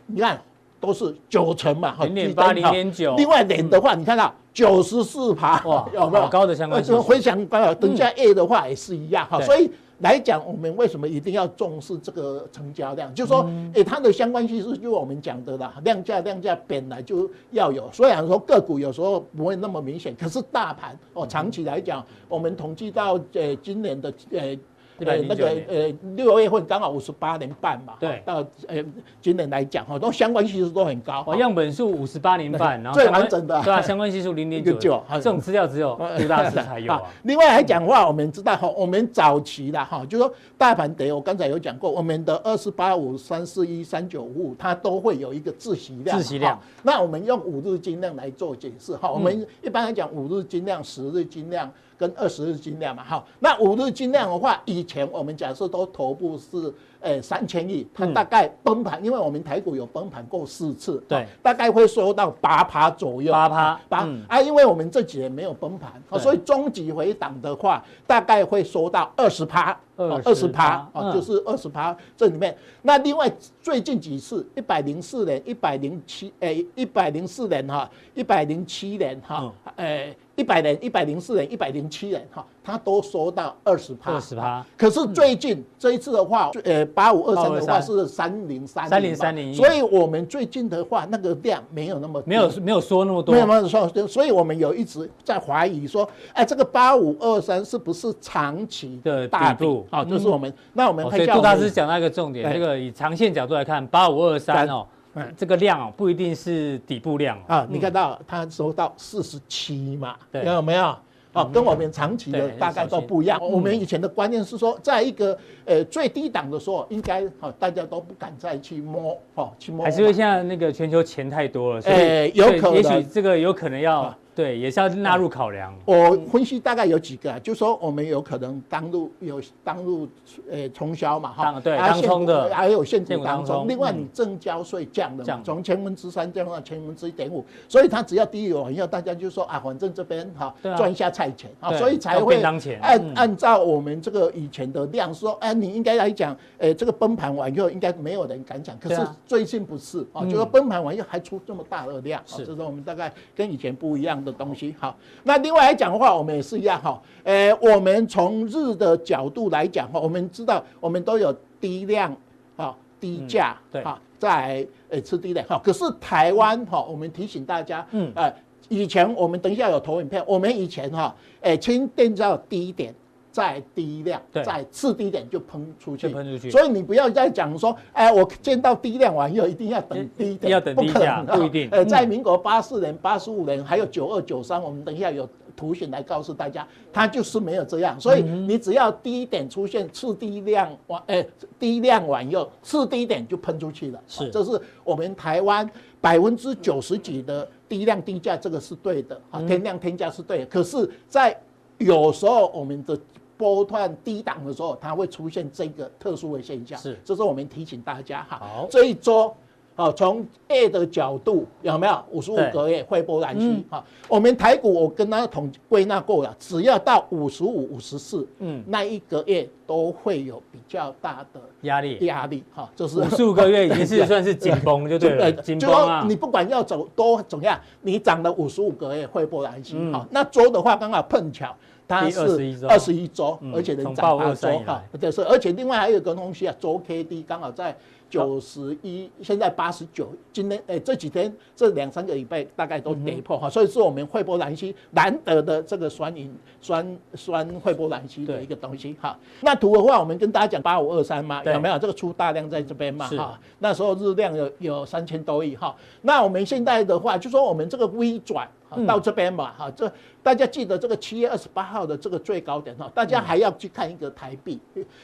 你看都是九成嘛，零点八零点九，另外点的话，你看到。九十四趴，哇，有没有？高的相关？性回想刚好，等下 A 的话也是一样哈，所以来讲，我们为什么一定要重视这个成交量？就是说，诶，它的相关系数就我们讲的啦，量价量价本来就要有。虽然说个股有时候不会那么明显，可是大盘哦，长期来讲，我们统计到呃今年的呃。呃，那个呃，六月份刚好五十八年半嘛，对，到呃今年来讲哈，都相关系数都很高。哦，样本数五十八年半，然后最完整的，对啊，相关系数零点九九，这种资料只有 杜大师才有啊。另外来讲的话，我们知道哈，我们早期的哈，就说大盘跌，我刚才有讲过，我们的二四八五、三四一、三九五五，它都会有一个自息量。自息量。那我们用五日均量来做解释哈，我们一般来讲五日均量、十日均量。跟二十日均量嘛，好，那五日均量的话，以前我们假设都头部是诶三千亿，它大概崩盘，因为我们台股有崩盘过四次，对，大概会收到八趴左右，八趴八啊，因为我们这几年没有崩盘，所以终极回档的话，大概会收到二十趴，二十趴啊，就是二十趴这里面。那另外最近几次，一百零四年、一百零七诶，一百零四年哈，一百零七年哈，诶。一百人、一百零四人、一百零七人，哈，他都收到二十趴。二十趴。可是最近这一次的话，呃，八五二三的话是三零三。三零三零一。所以我们最近的话，那个量没有那么。没有没有说那么多。没有没有说，所以我们有一直在怀疑说，哎，这个八五二三是不是长期的底部？好，这是我们。那我们看一下。杜大师讲到一个重点，这个以长线角度来看，八五二三哦。嗯，这个量哦，不一定是底部量啊。你看到它收到四十七嘛？对，有没有？哦，跟我们长期的大概都不一样。我们以前的观念是说，在一个呃最低档的时候，应该好大家都不敢再去摸哦，去摸。还是因为现在那个全球钱太多了，所以有可能，也许这个有可能要。对，也是要纳入考量。我分析大概有几个，啊就是说我们有可能当入有当入呃冲销嘛，哈，对，当冲的，还有现股当中。另外你正交税降了嘛，从千分之三降到千分之一点五，所以它只要低于往下，大家就说啊，反正这边哈赚一下菜钱啊，所以才会按按照我们这个以前的量说，哎，你应该来讲，呃，这个崩盘完以后应该没有人敢讲，可是最近不是啊，就说崩盘完以后还出这么大的量，是，这是我们大概跟以前不一样的东西好，那另外来讲的话，我们也是一样哈。呃，我们从日的角度来讲哈，我们知道我们都有低量啊、低价对啊，在呃吃低量哈。可是台湾哈，我们提醒大家，嗯呃，以前我们等一下有投影片，我们以前哈，哎，先定到低点。再低量，再次低点就喷出去，喷出去。所以你不要再讲说，哎，我见到低量完以后一定要等低点，要等低价，不一定。呃，在民国八四年、八十五年，还有九二、九三，我们等一下有图形来告诉大家，它就是没有这样。所以你只要低点出现次低量完，哎，低量完以后次低点就喷出去了。是，这是我们台湾百分之九十几的低量低价，这个是对的啊，天量天价是对的。可是，在有时候我们的波段低档的时候，它会出现这个特殊的现象。是，这是我们提醒大家哈。好，这一周，好，从 A 的角度有没有五十五个月汇波兰西？哈，我们台股我跟他统归纳过了，只要到五十五、五十四，嗯，那一个月都会有比较大的压力。压力，哈，就是五十五个月已经是 算是紧绷，就对了。紧绷啊！你不管要走多怎样，你涨了五十五个月汇波兰西，哈，那周的话刚好碰巧。它是二十一周，而且能涨八周哈，就是，而且另外还有一个东西啊，周 K D 刚好在九十一，现在八十九，今天诶这几天这两三个礼拜大概都跌破哈，所以是我们汇波兰西难得的这个双赢双双汇波兰西的一个东西哈。那图的话，我们跟大家讲八五二三嘛，有没有这个出大量在这边嘛哈？那时候日量有有三千多亿哈。那我们现在的话，就说我们这个微转。到这边嘛，哈，这大家记得这个七月二十八号的这个最高点哈，大家还要去看一个台币，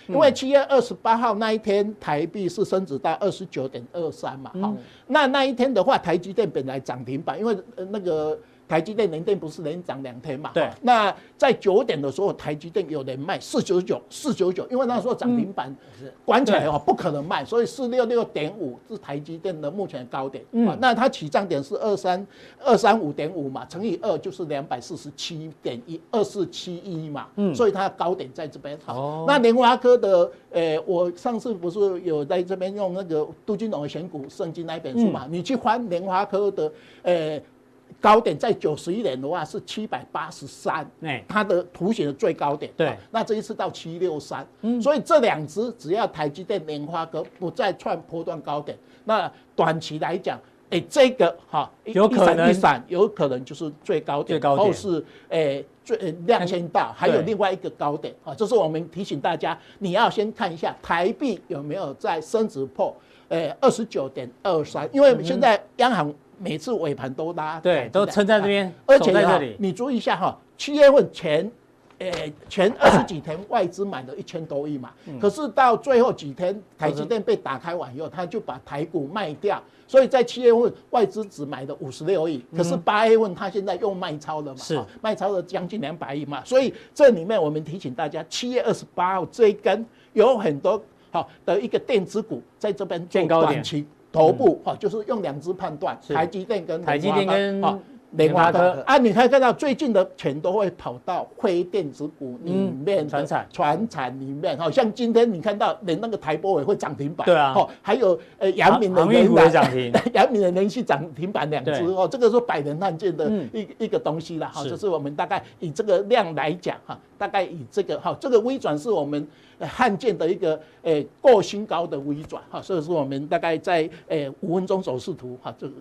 因为七月二十八号那一天台币是升值到二十九点二三嘛，哈，那那一天的话，台积电本来涨停板，因为那个。台积电联电不是连涨两天嘛？对。那在九点的时候，台积电有人卖四九九，四九九，因为那时候涨停板关起来哦，不可能卖，所以四六六点五是台积电的目前的高点。嗯。那它起涨点是二三二三五点五嘛，乘以二就是两百四十七点一二四七一嘛。嗯。所以它的高点在这边。哦。那联发科的，呃，我上次不是有在这边用那个杜金龙的选股圣经那一本书嘛？你去翻联发科的，呃。高点在九十一年的话是七百八十三，它的图形的最高点。对，那这一次到七六三，所以这两只只要台积电、联发科不再创波段高点，那短期来讲，哎，这个哈，有可能。一闪有可能就是最高点，或是哎最欸、量先到，还有另外一个高点啊，这是我们提醒大家，你要先看一下台币有没有在升值破，哎二十九点二三，因为现在央行。每次尾盘都拉，对，都撑在这边，而且在这里，你注意一下哈，七月份前，诶，前二十几天外资买了一千多亿嘛，可是到最后几天，台积电被打开完以后，他就把台股卖掉，所以在七月份外资只买了五十六亿，可是八月份他现在又卖超了嘛，是。卖超了将近两百亿嘛，所以这里面我们提醒大家，七月二十八号这一根有很多好的一个电子股在这边做短期。头部啊，就是用两只判断，台积电跟台积电跟联发科。啊，你可以看到最近的钱都会跑到非电子股里面，传产传产里面。好，像今天你看到连那个台波也会涨停板，对啊，还有呃阳明的连涨停，阳明的连续涨停板两只。哦，这个是百年难见的一一个东西了哈，就是我们大概以这个量来讲哈，大概以这个哈，这个微转是我们。罕见的一个诶过新高的微转哈，所以说我们大概在诶五分钟走势图哈，这个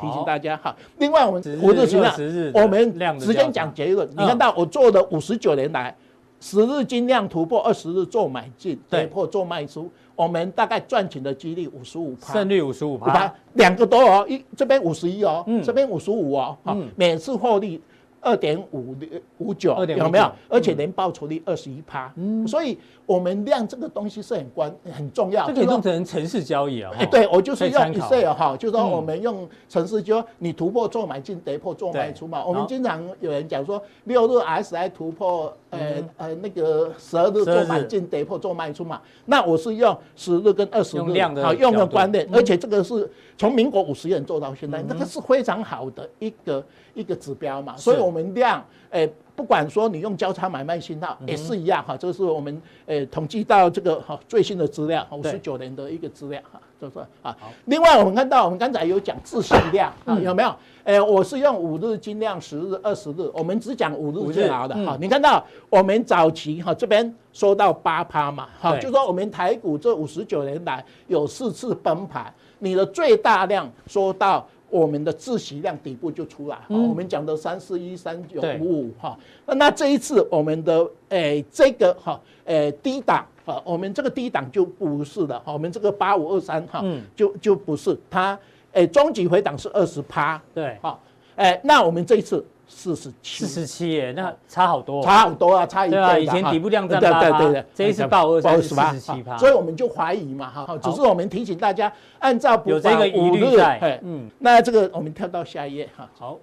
提醒大家哈。另外我们五日均量，我们时间讲结论。你看到我做的五十九年来，十日均量突破二十日做买进，跌破做卖出，我们大概赚钱的几率五十五趴，胜率五十五趴，两个多哦，一这边五十一哦，这边五十五哦，哈，每次获利。二点五五九有没有？而且年报酬率二十一趴，嗯，所以我们量这个东西是很关很重要。这可以弄成城市交易啊！哎，对我就是用 Excel 哈，就是说我们用城市，就说你突破做买进，跌破做卖出嘛。我们经常有人讲说，六日 RSI 突破，呃呃那个十二日做买进，跌破做卖出嘛。那我是用十日跟二十日好用的观念，而且这个是从民国五十年做到现在，那个是非常好的一个。一个指标嘛，所以我们量，诶，不管说你用交叉买卖信号也是一样哈，这是我们诶统计到这个哈最新的资料，五十九年的一个资料哈，就是啊。另外我们看到我们刚才有讲自息量啊，有没有？诶，我是用五日均量、十日、二十日，我们只讲五日最好的哈。你看到我们早期哈这边说到八趴嘛，哈，就说我们台股这五十九年来有四次崩盘，你的最大量说到。我们的自息量底部就出来，嗯、我们讲的三四一三九五五哈，那这一次我们的诶、欸、这个哈诶、欸、低档啊，我们这个低档就不是的，我们这个八五二三哈，就就不是。它诶、欸、终极回档是二十趴，对，好，诶那我们这一次。四十七，四十七耶，那差好多，差好多啊，差一倍啊。以前底部量在八趴，对对对，这一次报二三四十七趴，所以我们就怀疑嘛，哈，只是我们提醒大家，按照有这个疑虑在，嗯，那这个我们跳到下一页哈，好。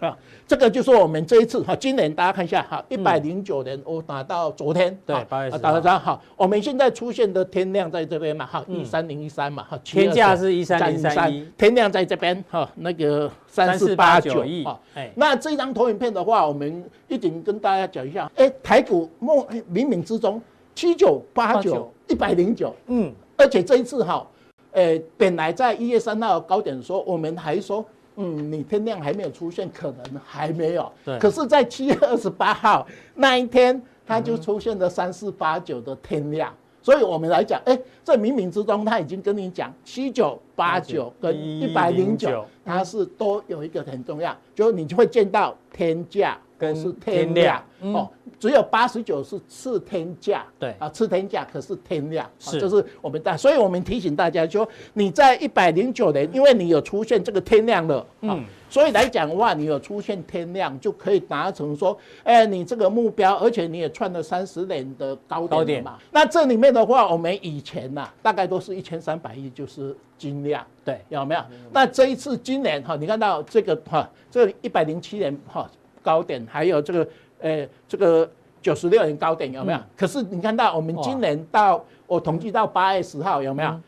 啊，这个就是我们这一次哈，今年大家看一下哈，一百零九年我打到昨天，对，八月十打到这好，我们现在出现的天量在这边嘛，哈，一三零一三嘛，哈，天价是一三零三一，天量在这边哈，那个三四八九亿，哎，那这张投影片的话，我们一定跟大家讲一下，哎，台股梦冥冥之中七九八九一百零九，嗯，而且这一次哈，呃，本来在一月三号高点的时候，我们还说。嗯，你天量还没有出现，可能还没有。对。可是，在七月二十八号那一天，它就出现了三四八九的天量。所以我们来讲，哎，这冥冥之中，他已经跟你讲，七九八九跟一百零九，它是都有一个很重要，就是你就会见到天价。跟是天量哦，只有八十九是次天价，对。啊，次天价可是天量，是。就是我们大，所以我们提醒大家说，你在一百零九年，因为你有出现这个天量了，嗯，所以来讲的话，你有出现天量就可以达成说，哎，你这个目标，而且你也创了三十年的高点嘛。那这里面的话，我们以前呐、啊，大概都是一千三百亿就是金量，对，有没有？那这一次今年哈，你看到这个哈，这一百零七年哈高点，还有这个呃这个九十六年高点有没有？嗯、可是你看到我们今年到我统计到八月十号有没有？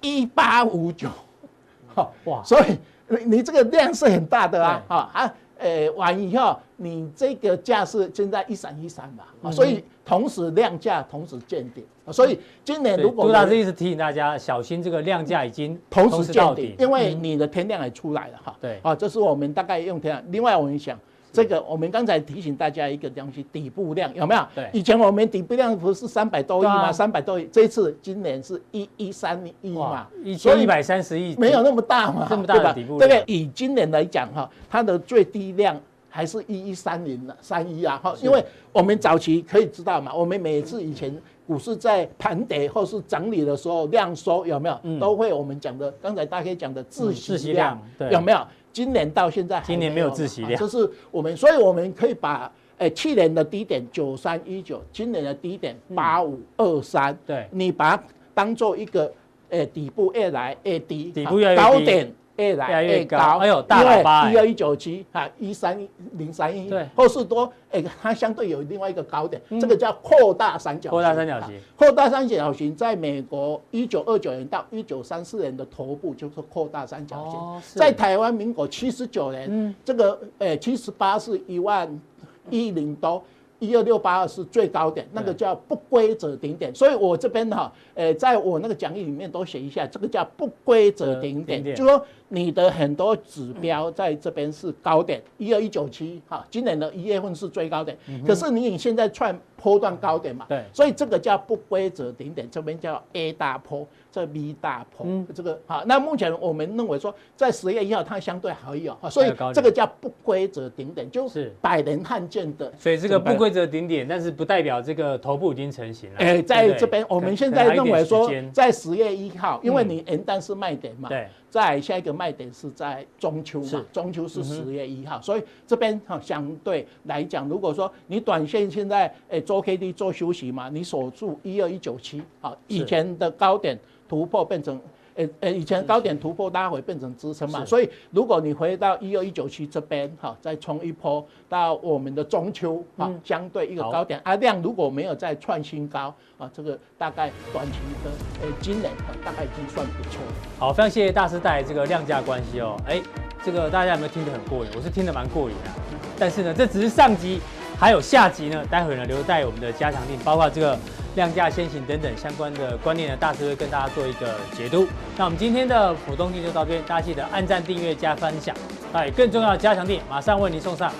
一八五九，好哇，所以。你这个量是很大的啊，哈啊，呃，完以后你这个价是现在一三一三嘛，啊，所以同时量价同时见顶，所以今年如果杜大师一直提醒大家小心这个量价已经同时见顶，因为你的天量也出来了哈，对，啊，这是我们大概用天量，另外我们想。这个我们刚才提醒大家一个东西，底部量有没有？对，以前我们底部量不是三百多亿吗？三百多亿，这一次今年是一一三亿嘛，一千一百三十亿，没有那么大嘛，这么大的底部量。对，以今年来讲哈，它的最低量还是一一三零的三一啊哈，因为我们早期可以知道嘛，我们每次以前股市在盘跌或是整理的时候，量缩有没有？都会我们讲的，刚才大家讲的自息量有没有？今年到现在还，今年没有自息量，这是我们，所以我们可以把，诶，去年的低点九三一九，今年的低点八五二三，对，你把它当做一个，诶，底部越来越低，底部越来越低，高点。越来越高，哎呦，大喇叭，一二一九七啊，一三零三一，对，后市多，哎，它相对有另外一个高点，这个叫扩大三角形。扩大三角形，扩大三角形，在美国一九二九年到一九三四年的头部就是扩大三角形，在台湾民国七十九年，这个呃七十八是一万一零多。一二六八二是最高点，那个叫不规则顶点，所以我这边哈，呃，在我那个讲义里面都写一下，这个叫不规则顶点，就说你的很多指标在这边是高点，一二一九七，哈，今年的一月份是最高点，可是你现在创波段高点嘛，对，所以这个叫不规则顶点，这边叫 A 大坡。这 B 大坡，嗯、这个好，那目前我们认为说，在十月一号它相对还有，所以这个叫不规则顶点，就是。百年罕见的。所以这个不规则顶点，但是不代表这个头部已经成型了。哎，在这边我们现在认为说，在十月一号，因为你元旦是卖点嘛，对，在下一个卖点是在中秋嘛，中秋是十月一号，所以这边哈相对来讲，如果说你短线现在诶做 K D 做休息嘛，你守住一二一九七，好，以前的高点。突破变成，呃呃，以前高点突破拉回变成支撑嘛，所以如果你回到一二一九七这边哈，再冲一波到我们的中秋哈，相对一个高点，啊量如果没有再创新高啊，这个大概短期的呃今年大概已经算不错。好，非常谢谢大师带来这个量价关系哦，哎，这个大家有没有听得很过瘾？我是听得蛮过瘾的，但是呢，这只是上集，还有下集呢，待会呢留在我们的加强令，包括这个。量价先行等等相关的观念呢，大师会跟大家做一个解读。那我们今天的浦东地就到这边，大家记得按赞、订阅、加分享。哎，更重要的加强地马上为您送上。